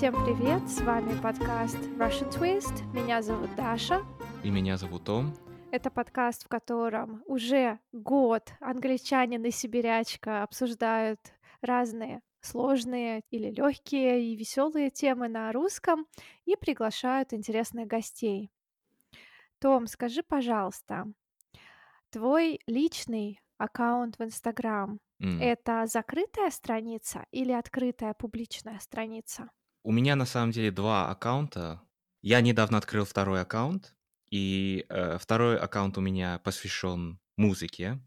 Всем привет! С вами подкаст Russian Twist. Меня зовут Даша. И меня зовут Том. Это подкаст, в котором уже год англичанин и сибирячка обсуждают разные сложные или легкие и веселые темы на русском и приглашают интересных гостей. Том, скажи, пожалуйста, твой личный аккаунт в Инстаграм М. это закрытая страница или открытая публичная страница? У меня на самом деле два аккаунта. Я недавно открыл второй аккаунт, и э, второй аккаунт у меня посвящен музыке,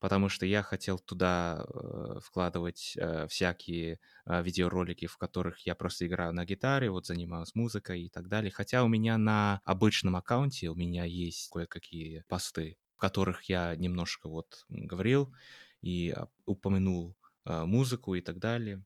потому что я хотел туда э, вкладывать э, всякие э, видеоролики, в которых я просто играю на гитаре, вот занимаюсь музыкой и так далее. Хотя у меня на обычном аккаунте у меня есть кое-какие посты, в которых я немножко вот говорил и а, упомянул э, музыку и так далее.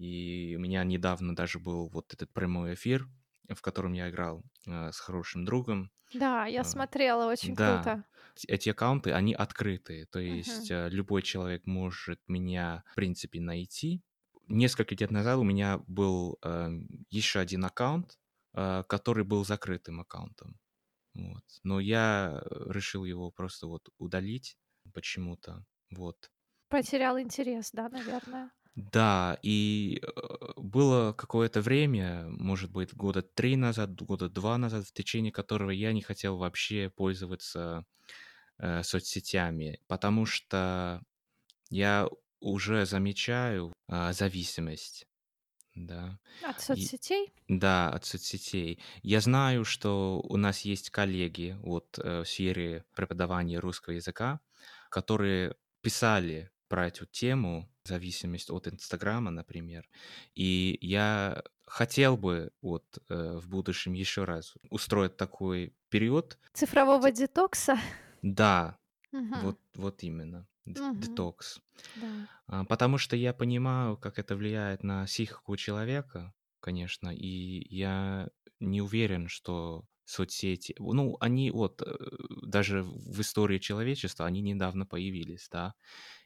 И у меня недавно даже был вот этот прямой эфир, в котором я играл э, с хорошим другом. Да, я А, смотрела, очень Да, круто. эти аккаунты, они открытые, то есть э, любой человек может меня, в принципе, найти. Несколько лет назад у меня был еще один аккаунт, э, который был закрытым аккаунтом. Вот. Но я э, решил его просто вот удалить почему-то. Вот. Потерял интерес, да, наверное. Да, и э, было какое-то время, может быть, года три назад, года два назад, в течение которого я не хотел вообще пользоваться э, соцсетями, потому что я уже замечаю а, зависимость, да, От и соцсетей? да, от соцсетей. Я знаю, что у нас есть коллеги вот э, в сфере преподавания русского языка, которые писали про эту тему, зависимость от Инстаграма, например. И я хотел бы вот э, в будущем еще раз устроить такой период. Цифрового детокса? Да, Мгм. вот, вот именно, Мгм. детокс. Да. А, Потому что я понимаю, как это влияет на психику человека, конечно, и я не уверен, что соцсети, ну, они вот э, даже в истории человечества, они недавно появились, да.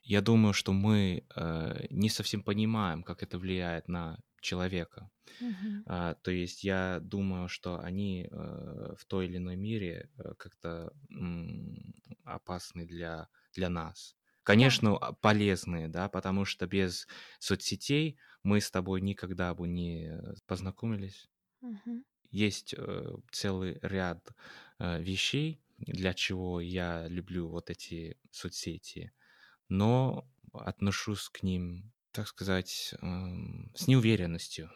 Я думаю, что мы э, не совсем понимаем, как это влияет на человека. Мгм. А, то есть я думаю, что они э, в той или иной мере э, как-то м, опасны для, для нас. Конечно, а, полезные, да, потому что без соцсетей мы с тобой никогда бы не познакомились. Мгм. Есть э, целый ряд э, вещей, для чего я люблю вот эти соцсети, но отношусь к ним, так сказать, эм, с неуверенностью.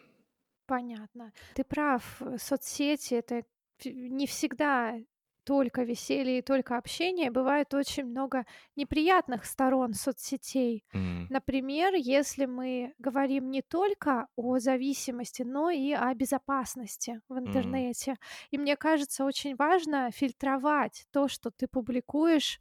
Понятно. Ты прав. Соцсети это не всегда только веселье и только общение. Бывает очень много неприятных сторон соцсетей. М, Например, если мы говорим не только о зависимости, но и о безопасности в интернете. И мне кажется, очень важно фильтровать то, что ты публикуешь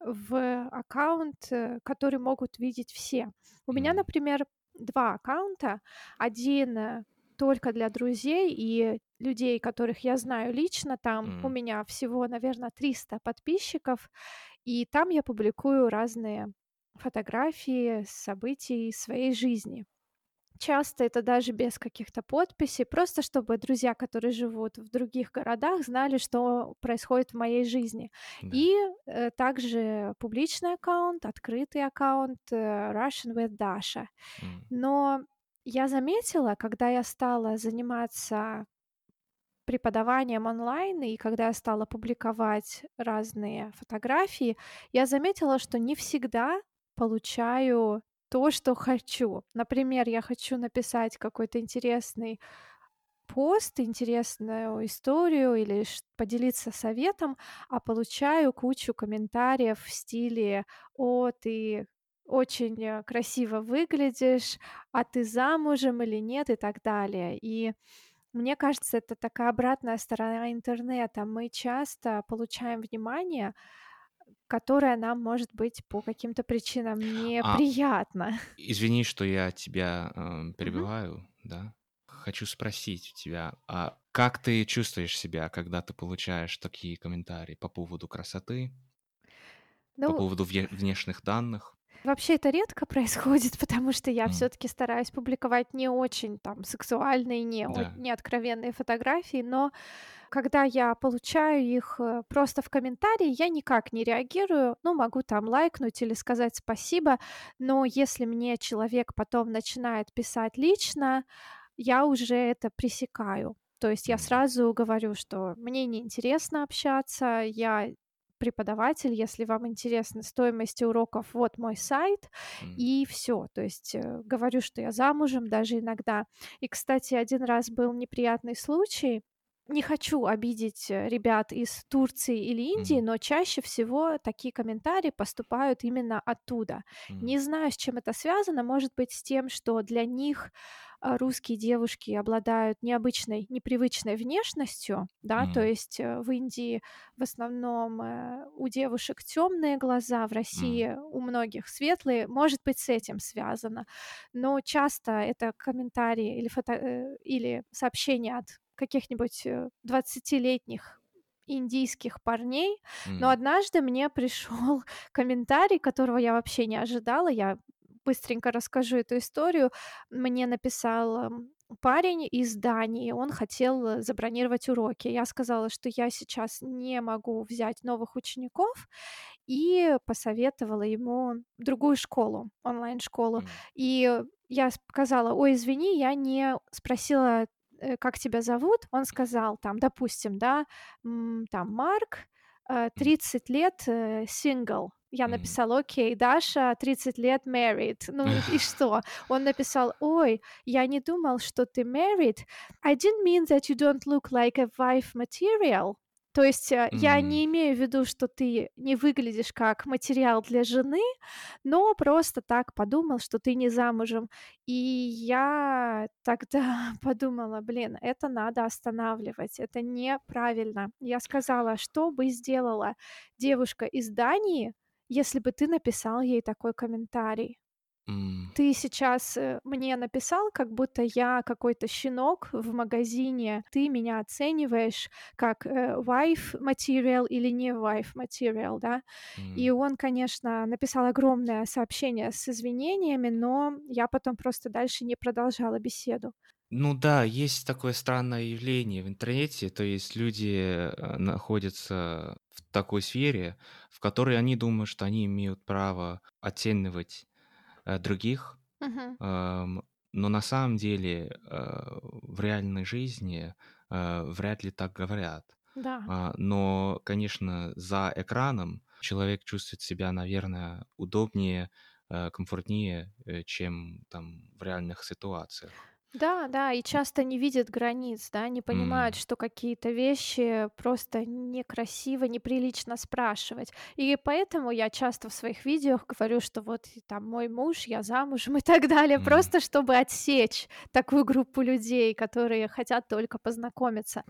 в аккаунт, э, который могут видеть все. У меня, м, например, два аккаунта. Один э, только для друзей и людей, которых я знаю лично. Там у м. меня всего, наверное, 300 подписчиков, и там я публикую разные фотографии событий своей жизни. Часто это даже без каких-то подписей, просто чтобы друзья, которые живут в других городах, знали, что происходит в моей жизни. Да. И э, также публичный аккаунт, открытый аккаунт э, Russian with Dasha. М, Но я заметила, когда я стала заниматься преподаванием онлайн, и когда я стала публиковать разные фотографии, я заметила, что не всегда получаю то, что хочу. Например, я хочу написать какой-то интересный пост, интересную историю или поделиться советом, а получаю кучу комментариев в стиле «О, ты очень э, красиво выглядишь, а ты замужем или нет» и так далее. И мне кажется, это такая обратная сторона интернета. Мы часто получаем внимание, которое нам может быть по каким-то причинам А, неприятно. извини, что я тебя эм, Мгм. перебиваю, да? Хочу спросить у тебя, а как ты чувствуешь себя, когда ты получаешь такие комментарии по поводу красоты, по Ну, поводу ве- внешних данных? Вообще это редко происходит, потому что я М. всё-таки стараюсь публиковать не очень там сексуальные, не Да. не откровенные фотографии, но когда я получаю их, э, просто в комментарии, я никак не реагирую. Ну, могу там лайкнуть или сказать спасибо, но если мне человек потом начинает писать лично, я уже это пресекаю. То есть я сразу говорю, что мне неинтересно общаться, я преподаватель, если вам интересны стоимости уроков, вот мой сайт, М. и всё. То есть, э, говорю, что я замужем даже иногда. И, кстати, 1 раз был неприятный случай. Не хочу обидеть, э, ребят из Турции или Индии, М. но чаще всего такие комментарии поступают именно оттуда. М. Не знаю, с чем это связано. Может быть, с тем, что для них, русские девушки обладают необычной, непривычной внешностью, да. То М. есть, э, в Индии в основном, э, у девушек тёмные глаза, в. России у многих светлые. Может быть, с этим связано. Но часто это комментарии или фото э, или сообщения от каких-нибудь, э, двадцатилетних индийских парней. Но М. однажды мне пришёл комментарий, которого я вообще не ожидала. Я быстренько расскажу эту историю. Мне написал, м, парень из Дании. Он хотел, э, забронировать уроки. Я сказала, что я сейчас не могу взять новых учеников, и посоветовала ему другую школу, онлайн-школу. М. И я сказала: "Ой, извини, я не спросила, э, как тебя зовут". Он сказал там, допустим, да, там Марк, э, М. 30 лет, э, сингл. Я написала: "Окей, Даша, 30 лет, married". Ну и что? Он написал: "Ой, я не думал, что ты married. I didn't mean that you don't look like a wife material". То есть, э, я не имею в виду, что ты не выглядишь как материал для жены, но просто так подумал, что ты не замужем. И я тогда подумала: "Блин, это надо останавливать, это неправильно". Я сказала: "Что бы сделала девушка из Дании, если бы ты написал ей такой комментарий? М. Ты сейчас, э, мне написал, как будто я какой-то щенок в магазине. Ты меня оцениваешь как, э, wife material или не wife material, да". И М. он, конечно, написал огромное сообщение с извинениями, но я потом просто дальше не продолжала беседу. Ну да, есть такое странное явление в интернете. То есть люди, э, находятся в такой сфере, в которой они думают, что они имеют право оценивать, э, других. Мгм. Ам, но на самом деле, э, в реальной жизни, э, вряд ли так говорят. Да. А, но, конечно, за экраном человек чувствует себя, наверное, удобнее, э, комфортнее, э, чем там в реальных ситуациях. Да, да, и часто не видят границ, да, не понимают, М. что какие-то вещи просто некрасиво, неприлично спрашивать. И поэтому я часто в своих видео говорю, что вот там мой муж, я замужем и так далее, М. просто чтобы отсечь такую группу людей, которые хотят только познакомиться.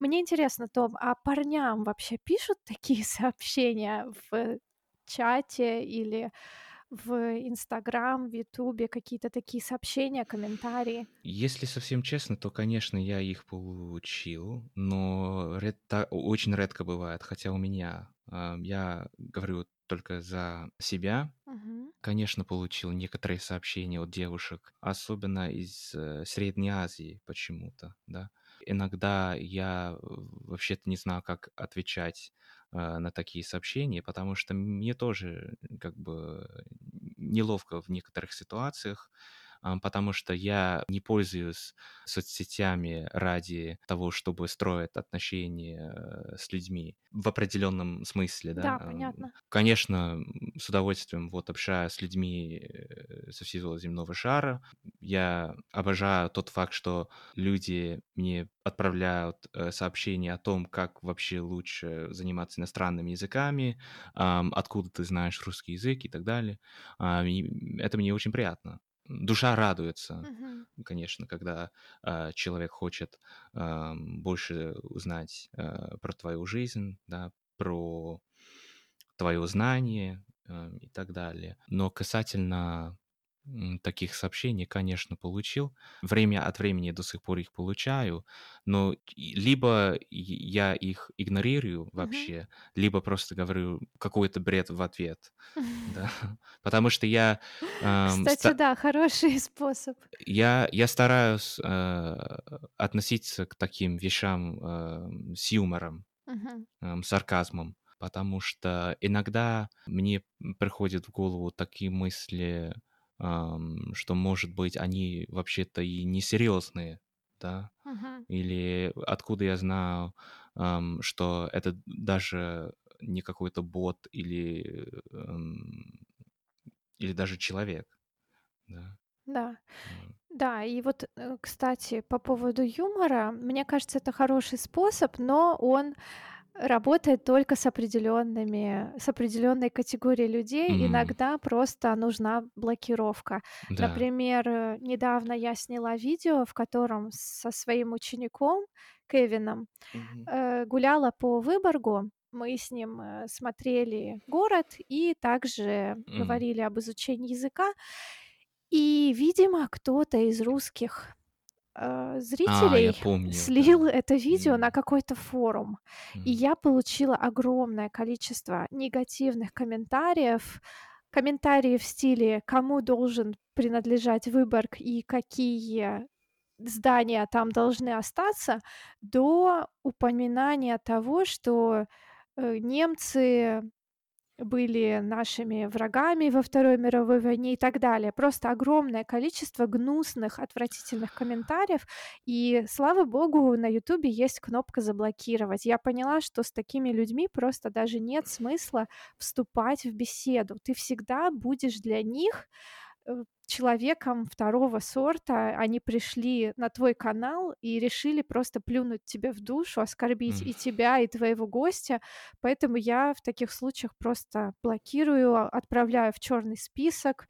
Мне интересно, Том, а парням вообще пишут такие сообщения в чате или в "Инстаграм", в "Ютубе", какие-то такие сообщения, комментарии? Если совсем честно, то, конечно, я их получил, но ред та очень редко бывает. Хотя у меня, а, я говорю только за себя. Мгм. Конечно, получил некоторые сообщения от девушек, особенно из, э, Средней Азии почему-то, да. Иногда я вообще-то не знаю, как отвечать, э, на такие сообщения, потому что мне тоже как бы неловко в некоторых ситуациях, потому что я не пользуюсь соцсетями ради того, чтобы строить отношения, э, с людьми в определенном смысле, да. Да, понятно. конечно, с удовольствием вот общаюсь с людьми, э, со всего земного шара. Я обожаю тот факт, что люди мне отправляют, э, сообщения о том, как вообще лучше заниматься иностранными языками, ам, откуда ты знаешь русский язык и так далее. А, и это мне очень приятно. Душа радуется, Мгм. конечно, когда, а, человек хочет, ам, больше узнать, э, про твою жизнь, да, про твоё знание, э, и так далее. Но касательно таких сообщений, конечно, получил. Время от времени до сих пор их получаю, но либо я их игнорирую вообще, угу. либо просто говорю какой-то бред в ответ. Да. Потому что я... Э, Кстати, ста... да, хороший способ. Я, я стараюсь э, относиться к таким вещам э, с юмором, угу. э, сарказмом потому что иногда мне приходят в голову такие мысли, что, может быть, они вообще-то и несерьезные, да, uh-huh. или откуда я знаю, что это даже не какой-то бот или, или даже человек, да. Да. Да, и вот, э, кстати, по поводу юмора, мне кажется, это хороший способ, но он работает только с определенными, с определенной категорией людей. Мгм. Иногда просто нужна блокировка. Да. Например, э, недавно я сняла видео, в котором со своим учеником Кевином э, гуляла по Выборгу. Мы с ним э, смотрели город и также Мгм. говорили об изучении языка. И, видимо, кто-то из русских э, А, я зрителей помню, слил да. это видео на М. какой-то форум. И Мгм. я получила огромное количество негативных комментариев. Комментарии в стиле «Кому должен принадлежать Выборг и какие здания там должны остаться», до упоминания того, что, э, немцы были нашими врагами во Второй мировой войне и так далее. Просто огромное количество гнусных, отвратительных комментариев. И, слава богу, на "Ютубе" есть кнопка "Заблокировать". Я поняла, что с такими людьми просто даже нет смысла вступать в беседу. Ты всегда будешь для них, э, человеком второго сорта. Они пришли на твой канал и решили просто плюнуть тебе в душу, оскорбить М. и тебя, и твоего гостя. Поэтому я в таких случаях просто блокирую, а, отправляю в черный список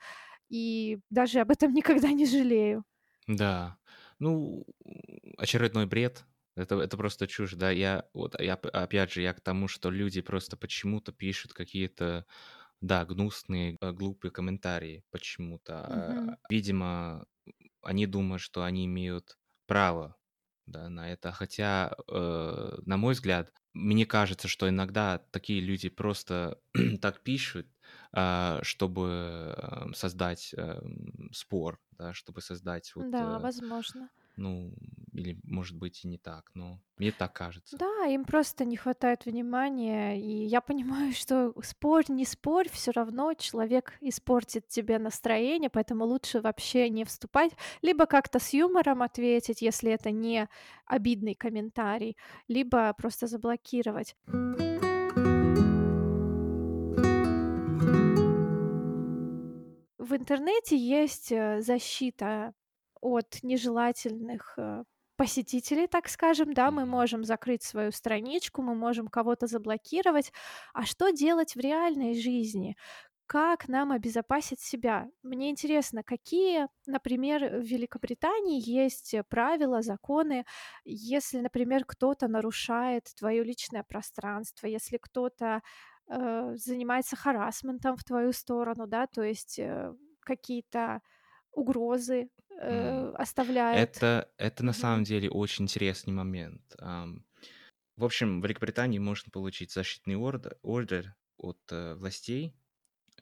и даже об этом никогда не жалею. Да. Ну, очередной бред. Это это просто чушь, да. Я вот я опять же, я к тому, что люди просто почему-то пишут какие-то да, гнусные, э, глупые комментарии почему-то. Мгм. А, видимо, они думают, что они имеют право, да, на это. Хотя, э, на мой взгляд, мне кажется, что иногда такие люди просто так пишут, а, чтобы, э, создать, эм, спор, да, чтобы создать вот, Да, э, возможно. Ну, или, может быть, и не так, но мне так кажется. Да, им просто не хватает внимания. И я понимаю, что спорь, не спорь, все равно человек испортит тебе настроение, поэтому лучше вообще не вступать. Либо как-то с юмором ответить, если это не обидный комментарий, либо просто заблокировать. В интернете есть, э, защита от нежелательных, э, посетителей, так скажем, да. Мы можем закрыть свою страничку, мы можем кого-то заблокировать. А что делать в реальной жизни? Как нам обезопасить себя? Мне интересно, какие, например, в Великобритании есть правила, законы, если, например, кто-то нарушает твое личное пространство, если кто-то, э, занимается харассментом в твою сторону, да, то есть, э, какие-то угрозы. Э, оставляет. Это это на самом деле очень интересный момент. В общем, в Великобритании можно получить защитный ордер ордер от, э, властей,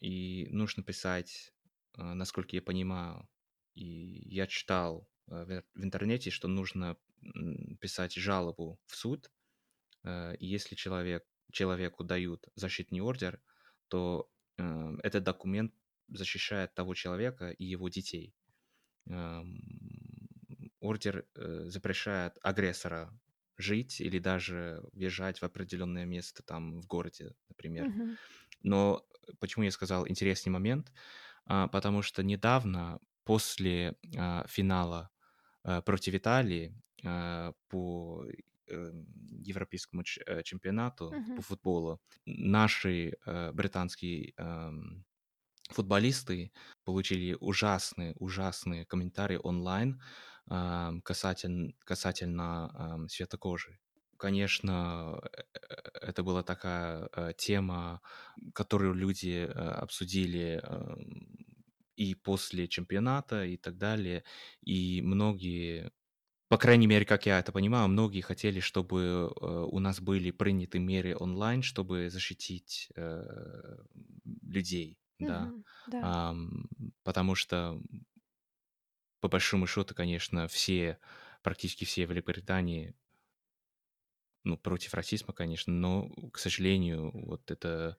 и нужно писать, э, насколько я понимаю, и я читал, э, в интернете, что нужно, писать жалобу в суд. И если человек человеку дают защитный ордер, то, этот документ защищает того человека и его детей. Ордер, э, запрещает агрессора жить или даже въезжать в определенное место там в городе, например. Мгм. Но почему я сказал интересный момент? А, потому что недавно, после, а, финала, э, против Италии, по, европейскому э, чемпионату по Мгм. футболу, наши, э, британские, эм, футболисты получили ужасные ужасные комментарии онлайн, ам, касатель касательно, ам, цвета кожи. Конечно, э, это была такая, э, тема, которую люди, э, обсудили, эм, и после чемпионата и так далее. И многие, по крайней мере, как я это понимаю, многие хотели, чтобы э, у нас были приняты меры онлайн, чтобы защитить э, людей, да. Да. Ам, потому что, по большому счету, конечно, все, практически все в Великобритании ну, против расизма, конечно, но, к сожалению, вот это а,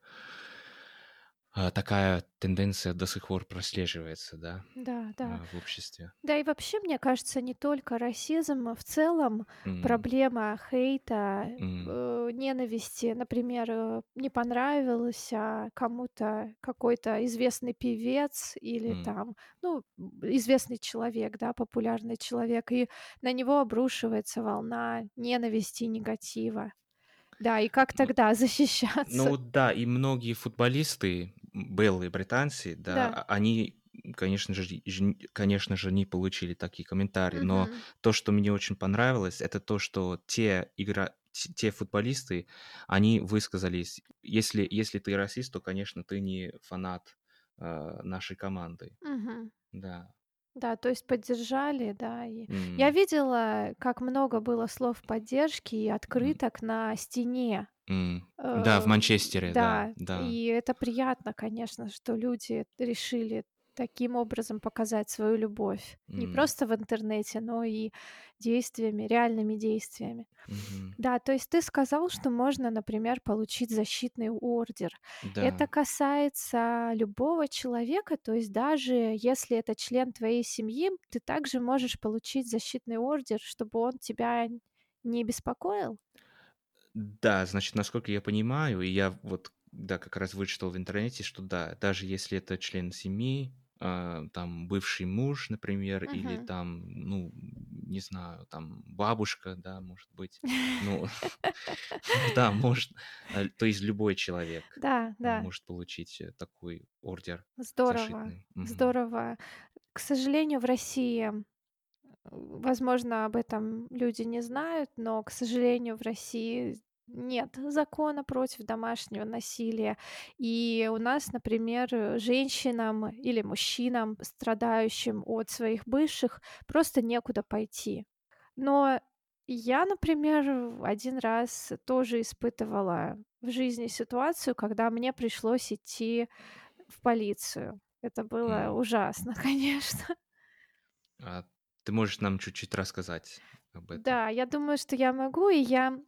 такая тенденция до сих пор прослеживается, да, Да, да. а, в обществе. Да и вообще, мне кажется, не только расизм, а в целом М, проблема хейта, э, ненависти. Например, э, не понравился кому-то какой-то известный певец или м, там, ну, известный человек, да, популярный человек, и на него обрушивается волна ненависти и негатива. Да, и как тогда Ну защищаться? вот да, и многие футболисты, белые британцы, да, Да. они, конечно же, конечно же, не получили такие комментарии, но Мгм. то, что мне очень понравилось, это то, что те игра, те футболисты, они высказались, если, если ты расист, то, конечно, ты не фанат а, нашей команды, Мгм. да. Да, то есть поддержали, да. И я М, видела, как много было слов поддержки и открыток на стене. М. Да, в Э, Манчестере, да, да, и это приятно, конечно, что люди решили таким образом показать свою любовь. Не М, просто в интернете, но и действиями, реальными действиями. мгм. Да, то есть ты сказал, что можно, например, получить защитный ордер. Это Да. касается любого человека, то есть даже если это член твоей семьи, ты также можешь получить защитный ордер, чтобы он тебя не беспокоил? Да, значит, насколько я понимаю, и я вот, да, как раз вычитал в интернете, что да, даже если это член семьи, а, там бывший муж, например, или Мгм. там, ну, не знаю, там бабушка, да, может быть, ну, да, может, э, то есть любой человек а, может получить э, такой ордер здорово, здорово. К сожалению, в России, э, возможно, об этом люди не знают, но, к сожалению, в России нет закона против домашнего насилия. И у нас, например, э, женщинам или мужчинам, страдающим от своих бывших, просто некуда пойти. Но я, например, один раз тоже испытывала в жизни ситуацию, когда мне пришлось идти в полицию. Это было М. ужасно, конечно. А ты можешь нам чуть-чуть рассказать об этом? Да, я думаю, что я могу, и я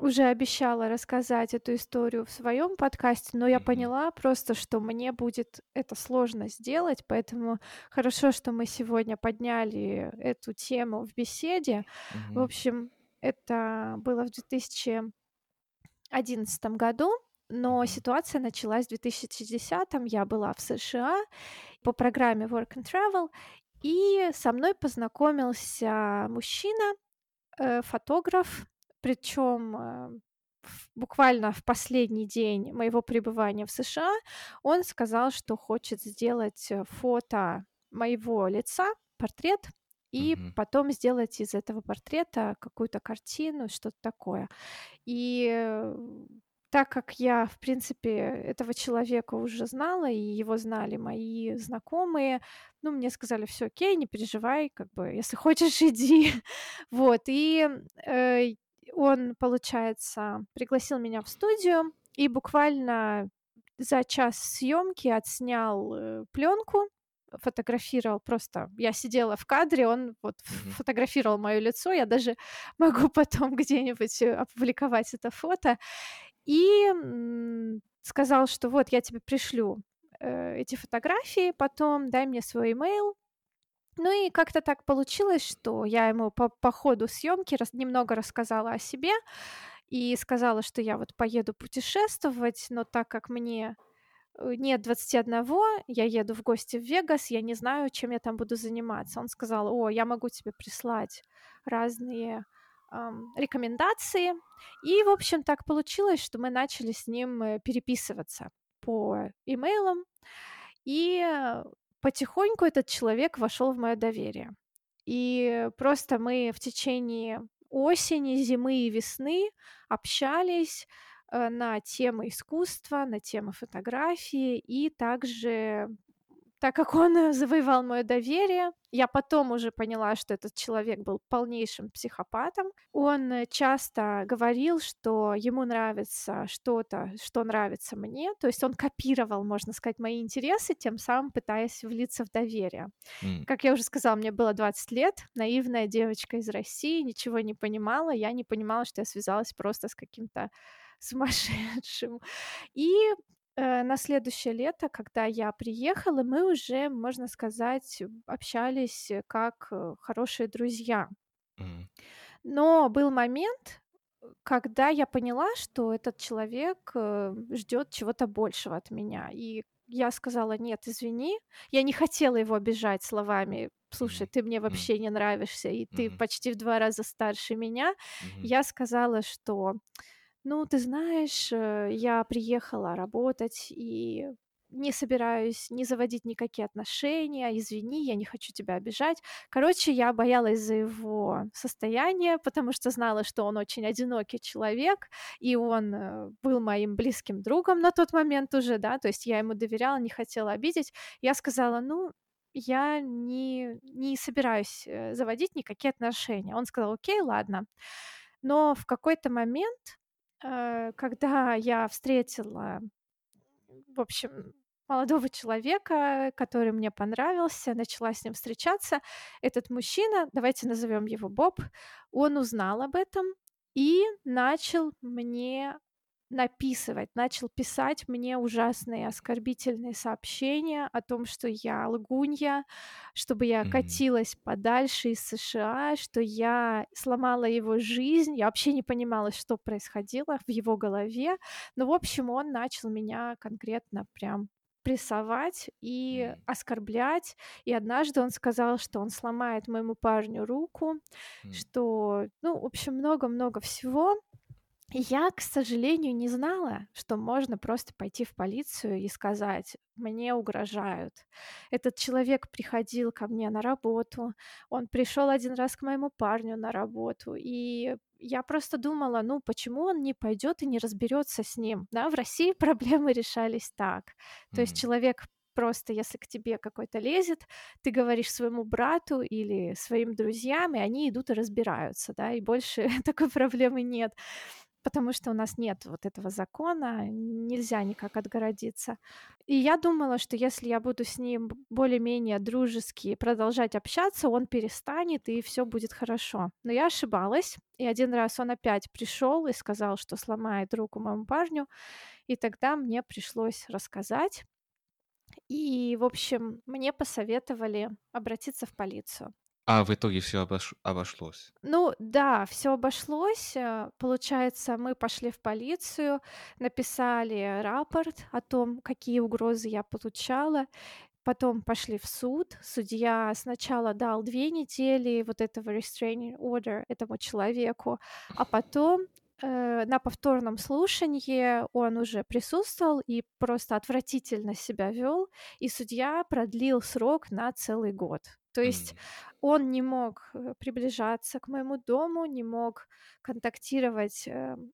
уже обещала рассказать эту историю в своем подкасте, но я Мгм. поняла просто, что мне будет это сложно сделать, поэтому хорошо, что мы сегодня подняли эту тему в беседе. В Мгм. общем, это было в 2011 году, но ситуация началась в 2010. Я была в США по программе Work and Travel, и со мной познакомился мужчина, э, фотограф, причем, э, буквально в последний день моего пребывания в США он сказал, что хочет сделать, э, фото моего лица, портрет, и Мгм. потом сделать из этого портрета какую-то картину, что-то такое. И, э, так как я, в принципе, этого человека уже знала, и его знали мои знакомые, ну, мне сказали: все окей, не переживай, как бы, если хочешь, иди". Вот, и, э, он, получается, пригласил меня в студию и буквально за час съемки отснял, э, пленку, фотографировал. Просто я сидела в кадре, он вот Мгм. фотографировал моё лицо. Я даже могу потом где-нибудь, э, опубликовать это фото. И, сказал, что вот я тебе пришлю, э, эти фотографии потом, дай мне свой имейл. Ну и как-то так получилось, что я ему по по ходу съемки рас немного рассказала о себе и сказала, что я вот поеду путешествовать, но так как мне, э, нет двадцати одного, я еду в гости в Вегас, я не знаю, чем я там буду заниматься. Он сказал: "О, я могу тебе прислать разные, ам, рекомендации". И, в общем, так получилось, что мы начали с ним, э, переписываться по имейлам. И, э, потихоньку этот человек вошел в мое доверие. И просто мы в течение осени, зимы и весны общались, э, на темы искусства, на темы фотографии и также так как он завоевал мое доверие, я потом уже поняла, что этот человек был полнейшим психопатом. Он э, часто говорил, что ему нравится что-то, что нравится мне. То есть он копировал, можно сказать, мои интересы, тем самым пытаясь влиться в доверие. М. Как я уже сказала, мне было 20 лет, наивная девочка из России, ничего не понимала. Я не понимала, что я связалась просто с каким-то сумасшедшим. И э, на следующее лето, когда я приехала, мы уже, можно сказать, общались э, как э, хорошие друзья. Но был момент, когда я поняла, что этот человек ждет чего-то большего от меня. И я сказала, нет, извини, я не хотела его обижать словами, слушай, ты мне вообще не нравишься, и ты почти в два раза старше меня. Я сказала, что, ну, ты знаешь, э, я приехала работать и не собираюсь не заводить никакие отношения, извини, я не хочу тебя обижать. Короче, я боялась за его состояние, потому что знала, что он очень одинокий человек, и он э, был моим близким другом на тот момент уже, да, то есть я ему доверяла, не хотела обидеть. Я сказала, ну, я не, не собираюсь э, заводить никакие отношения. Он сказал, окей, ладно. Но в какой-то момент, когда я встретила, в общем, молодого человека, который мне понравился, начала с ним встречаться, этот мужчина, давайте назовем его Боб, он узнал об этом и начал мне написывать, начал писать мне ужасные оскорбительные сообщения о том, что я лгунья, чтобы я Мгм. катилась подальше из США, что я сломала его жизнь. Я вообще не понимала, что происходило в его голове. Но, в общем, он начал меня конкретно прям прессовать и Мгм. оскорблять. И однажды он сказал, что он сломает моему парню руку, М. что, ну, в общем, много-много всего. Я, к сожалению, не знала, что можно просто пойти в полицию и сказать: "Мне угрожают". Этот человек приходил ко мне на работу, он пришел один раз к моему парню на работу, и я просто думала: "Ну, почему он не пойдет и не разберется с ним?" Да, в России проблемы решались так. То есть человек просто, если к тебе какой-то лезет, ты говоришь своему брату или своим друзьям, и они идут и разбираются, да, и больше такой проблемы нет потому что у нас нет вот этого закона, нельзя никак отгородиться. И я думала, что если я буду с ним более-менее дружески продолжать общаться, он перестанет и все будет хорошо. Но я ошибалась, и один раз он опять пришел и сказал, что сломает руку моему парню, и тогда мне пришлось рассказать. И, в общем, мне посоветовали обратиться в полицию. А в итоге все обошлось? Ну да, все обошлось. Э, получается, мы пошли в полицию, написали рапорт о том, какие угрозы я получала. Потом пошли в суд. Судья сначала дал 2 недели вот этого restraining order этому человеку, а потом, э, на повторном слушании он уже присутствовал и просто отвратительно себя вел, и судья продлил срок на целый год. То есть он не мог, э, приближаться к моему дому, не мог контактировать, эм,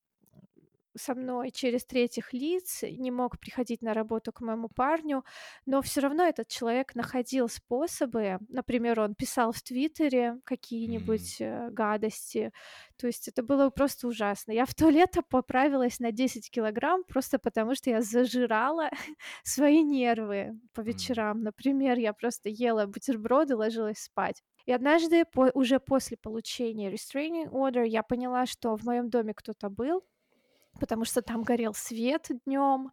со мной через третьих лиц, не мог приходить на работу к моему парню, но все равно этот человек находил способы. Например, он писал в "Твиттере" какие-нибудь, э, гадости. То есть это было просто ужасно. Я в то лето поправилась на 10 килограмм просто потому, что я зажирала свои нервы по вечерам. Например, я просто ела бутерброды, ложилась спать. И однажды, по уже после получения restraining order, я поняла, что в моем доме кто-то был, потому что там горел свет днем,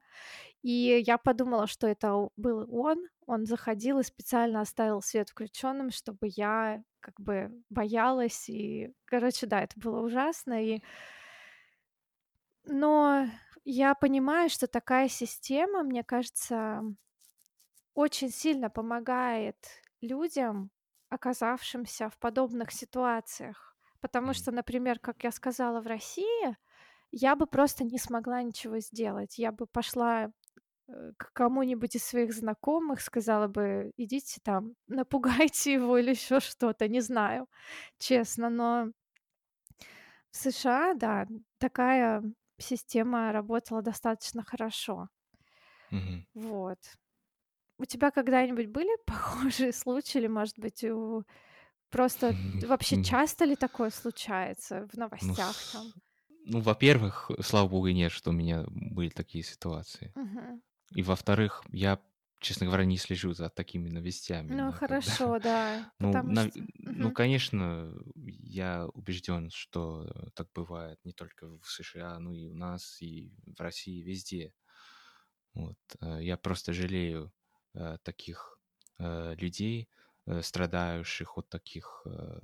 и я подумала, что это был он. Он заходил и специально оставил свет включенным, чтобы я как бы боялась. И, короче, да, это было ужасно. И но я понимаю, что такая система, мне кажется, очень сильно помогает людям, оказавшимся в подобных ситуациях. Потому что, например, как я сказала, в России я бы просто не смогла ничего сделать. Я бы пошла, э, к кому-нибудь из своих знакомых, сказала бы: "Идите там, напугайте его" или еще что-то, не знаю, честно. Но в США, да, такая система работала достаточно хорошо. Мгм. Вот. У тебя когда-нибудь были похожие случаи или, может быть, у просто вообще часто ли такое случается в Ну, новостях с там? Ну, во-первых, слава богу, нет, что у меня были такие ситуации. Мгм. И во-вторых, я, честно говоря, не слежу за такими новостями, Ну, но когда хорошо, да, Ну, потому нав что ну, Мгм. конечно, я убежден, что так бывает не только в США, но и у нас, и в России, везде. Вот, э, я просто жалею, э, таких, э, людей, э, страдающих от таких, э,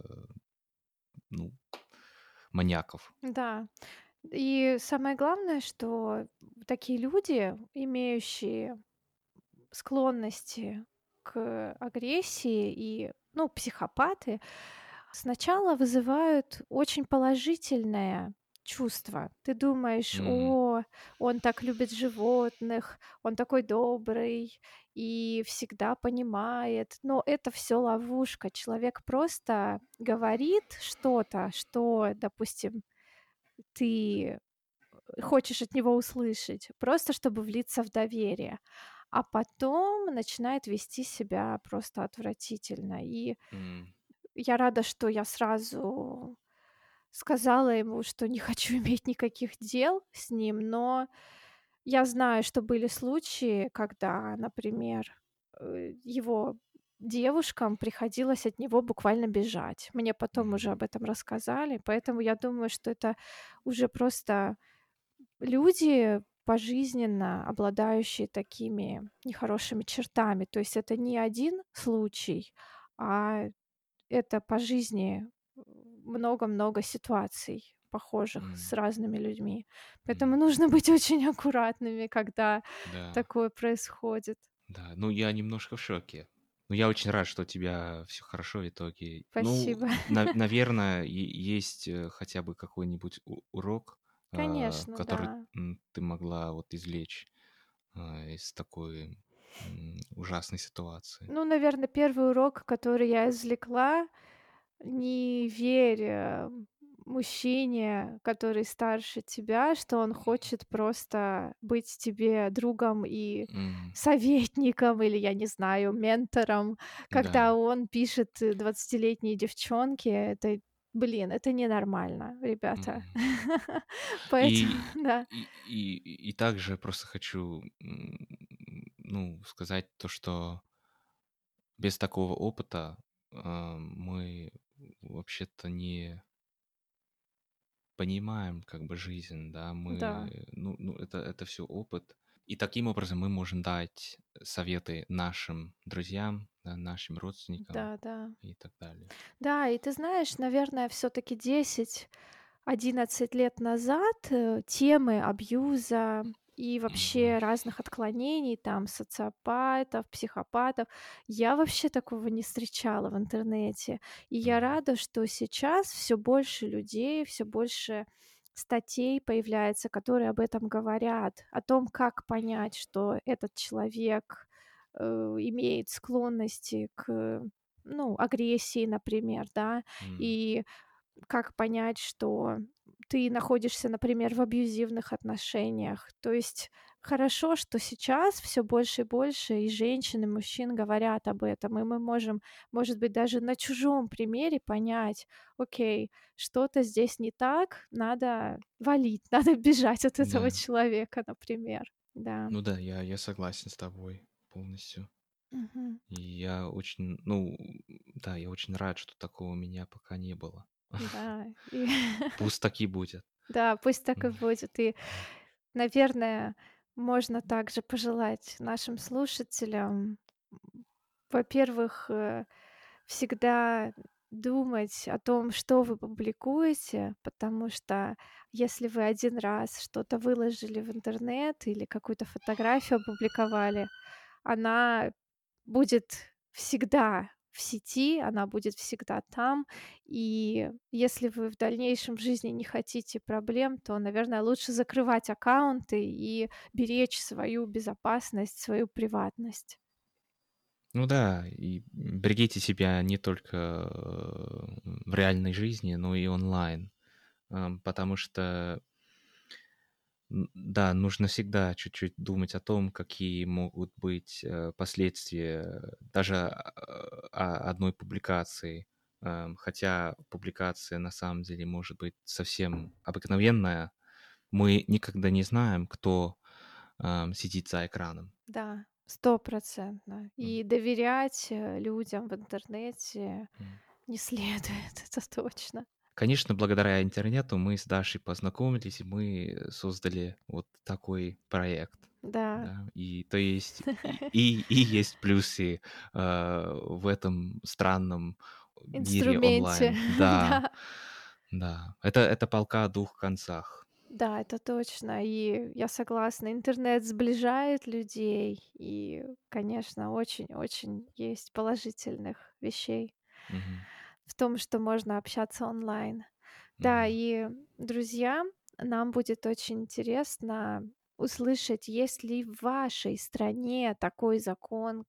ну, маньяков. Да. И самое главное, что такие люди, имеющие склонности к агрессии и, ну, психопаты, сначала вызывают очень положительное чувство. Ты думаешь: М. "О, он так любит животных, он такой добрый и всегда понимает". Но это всё ловушка. Человек просто говорит что-то, что, допустим, ты хочешь от него услышать, просто чтобы влиться в доверие, а потом начинает вести себя просто отвратительно. И М. я рада, что я сразу сказала ему, что не хочу иметь никаких дел с ним, но я знаю, что были случаи, когда, например, э, его девушкам приходилось от него буквально бежать. Мне потом уже об этом рассказали, поэтому я думаю, что это уже просто люди, пожизненно обладающие такими нехорошими чертами. То есть это не один случай, а это по жизни много-много ситуаций, похожих с М. разными людьми. Поэтому М. нужно быть очень аккуратными, когда Да. такое происходит. Да, ну, я немножко в шоке. Но я очень рад, что у тебя всё хорошо в итоге. Ну, Спасибо. на наверно, е есть, э, хотя бы какой-нибудь урок, а, Конечно, который, да. ты могла вот извлечь, а, из такой, ужасной ситуации. Ну, наверно, первый урок, который я извлекла: не верь, э, мужчине, который старше тебя, что он хочет просто быть тебе другом и М. советником или, я не знаю, ментором. Когда Да. он пишет двадцатилетней девчонке, это, блин, это ненормально, ребята. Мгм. Поэтому И да. и и и также просто хочу, м, ну, сказать то, что без такого опыта, а, мы вообще-то не понимаем как бы жизнь, да. Да. Мы, ну ну, это это всё опыт. И таким образом мы можем дать советы нашим друзьям, да, нашим родственникам Да, да. и так далее. Да, и ты знаешь, наверное, всё-таки 10-11 лет назад, э, темы абьюза и вообще разных отклонений, там, социопатов, психопатов, я вообще такого не встречала в интернете. И я рада, что сейчас всё больше людей, всё больше статей появляется, которые об этом говорят, о том, как понять, что этот человек, э, имеет склонности к, ну, агрессии, например, да. М. И как понять, что ты находишься, например, в абьюзивных отношениях. То есть хорошо, что сейчас всё больше и больше и женщин, и мужчин говорят об этом, и мы можем, может быть, даже на чужом примере понять: окей, что-то здесь не так, надо валить, надо бежать от этого Да. человека, например. Да. Ну да, я я согласен с тобой полностью. Мгм. И я очень, ну да, я очень рад, что такого у меня пока не было. Да, и Пусть так и будет. Да, пусть так и будет. И, наверное, можно также пожелать нашим слушателям, во-первых, э, всегда думать о том, что вы публикуете, потому что если вы 1 раз что-то выложили в интернет или какую-то фотографию опубликовали, она будет всегда в сети, она будет всегда там. И если вы в дальнейшем жизни не хотите проблем, то, наверное, лучше закрывать аккаунты и беречь свою безопасность, свою приватность. Ну да, и, берегите себя не только, э, в реальной жизни, но и онлайн. Ам, потому что Н да, нужно всегда чуть-чуть думать о том, какие могут быть, э, последствия даже, а, одной публикации. Эм, хотя публикация на самом деле может быть совсем обыкновенная. Мы никогда не знаем, кто, ам, сидит за экраном. Да, стопроцентно. М. И доверять, э, людям в интернете М. не следует, это точно. Конечно, благодаря интернету мы с Дашей познакомились, и мы создали вот такой проект. Да. Да, и то есть и и есть плюсы, э, в этом странном мире онлайн. Да, да. да. Это это палка о двух концах. Да, это точно. И я согласна, интернет сближает людей, и, конечно, очень-очень есть положительных вещей Мгм. В том, что можно общаться онлайн. Да, и, друзья, нам будет очень интересно услышать, есть ли в вашей стране такой закон,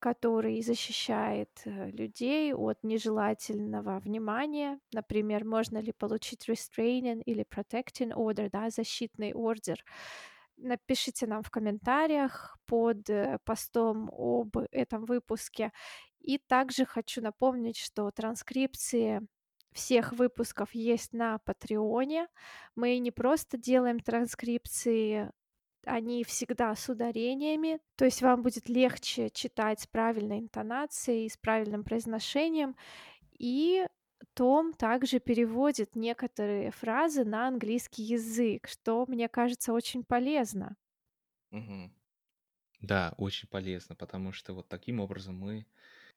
который защищает, э, людей от нежелательного внимания. Например, можно ли получить restraining или protecting order, да, защитный ордер. Напишите нам в комментариях под, э, постом об этом выпуске. И также хочу напомнить, что транскрипции всех выпусков есть на "Патреоне". Мы не просто делаем транскрипции, они всегда с ударениями, то есть вам будет легче читать с правильной интонацией, с правильным произношением. И Том также переводит некоторые фразы на английский язык, что, мне кажется, очень полезно. Мгм. Да, очень полезно, потому что вот таким образом мы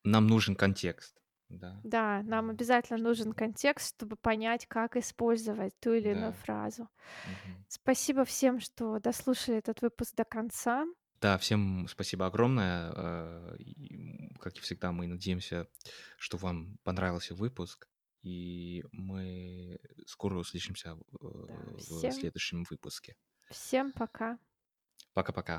нам нужен контекст, да, Да, нам обязательно нужен контекст, чтобы понять, как использовать ту или иную Да. фразу. Мгм. Спасибо всем, что дослушали этот выпуск до конца. Да, всем спасибо огромное. М, как и всегда, мы надеемся, что вам понравился выпуск, и мы скоро услышимся, э, Да, в всем следующем выпуске. всем пока. Пока-пока.